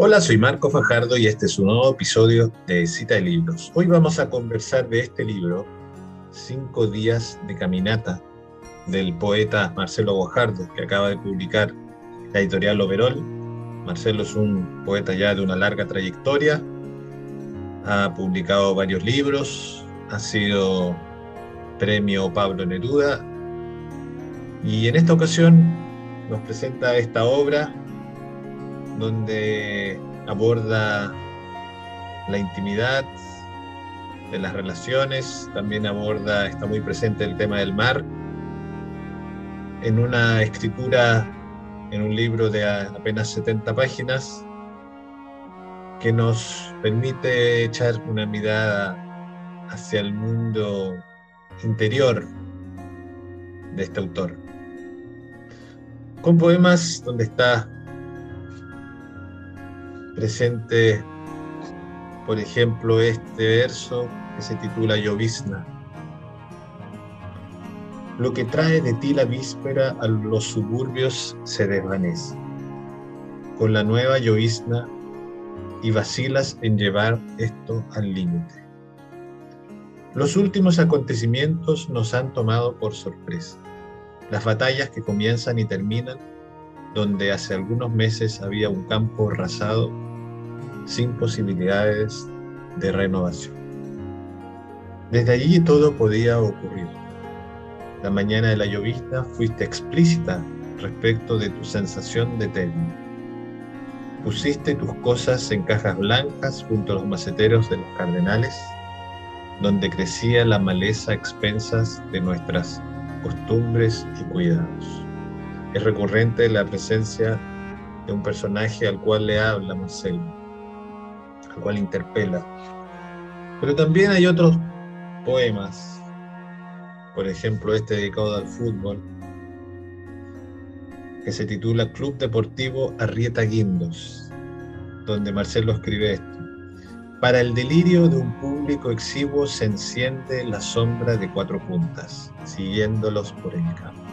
Hola, soy Marco Fajardo y este es un nuevo episodio de Cita de Libros. Hoy vamos a conversar de este libro, Cinco días de caminata, del poeta Marcelo Guajardo, que acaba de publicar la editorial Overol. Marcelo es un poeta ya de una larga trayectoria, ha publicado varios libros, ha sido premio Pablo Neruda y en esta ocasión nos presenta esta obra donde aborda la intimidad de las relaciones, también aborda, está muy presente el tema del mar, en una escritura, en un libro de apenas 70 páginas, que nos permite echar una mirada hacia el mundo interior de este autor. Con poemas donde está presente, por ejemplo, este verso que se titula Llovizna. Lo que trae de ti la víspera a los suburbios se desvanece. Con la nueva llovizna y vacilas en llevar esto al límite. Los últimos acontecimientos nos han tomado por sorpresa. Las batallas que comienzan y terminan, donde hace algunos meses había un campo arrasado sin posibilidades de renovación. Desde allí todo podía ocurrir. La mañana de la llovizna fuiste explícita respecto de tu sensación de término. Pusiste tus cosas en cajas blancas junto a los maceteros de los cardenales, donde crecía la maleza a expensas de nuestras costumbres y cuidados. Es recurrente la presencia de un personaje al cual le habla Marcelo, cual interpela. Pero también hay otros poemas, por ejemplo este dedicado al fútbol, que se titula Club Deportivo Arrieta Guindos, donde Marcelo escribe esto. Para el delirio de un público exiguo se enciende la sombra de cuatro puntas, siguiéndolos por el campo.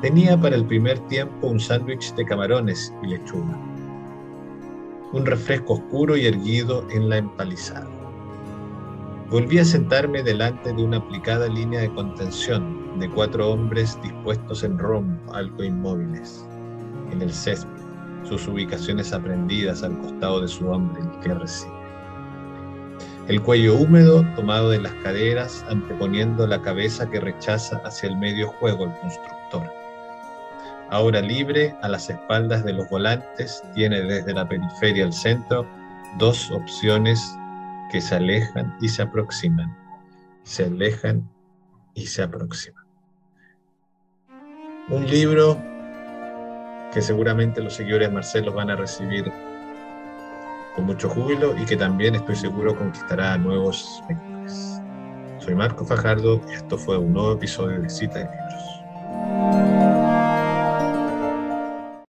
Tenía para el primer tiempo un sándwich de camarones y lechuga un refresco oscuro y erguido en la empalizada. Volví a sentarme delante de una aplicada línea de contención de cuatro hombres dispuestos en rombo, algo inmóviles, en el césped, sus ubicaciones aprendidas al costado de su hombre, el que recibe. El cuello húmedo tomado de las caderas, anteponiendo la cabeza que rechaza hacia el medio juego el constructor ahora libre a las espaldas de los volantes, tiene desde la periferia al centro dos opciones que se alejan y se aproximan, se alejan y se aproximan. Un libro que seguramente los seguidores de Marcelo van a recibir con mucho júbilo y que también estoy seguro conquistará a nuevos lectores. Soy Marco Fajardo y esto fue un nuevo episodio de Cita de Libros.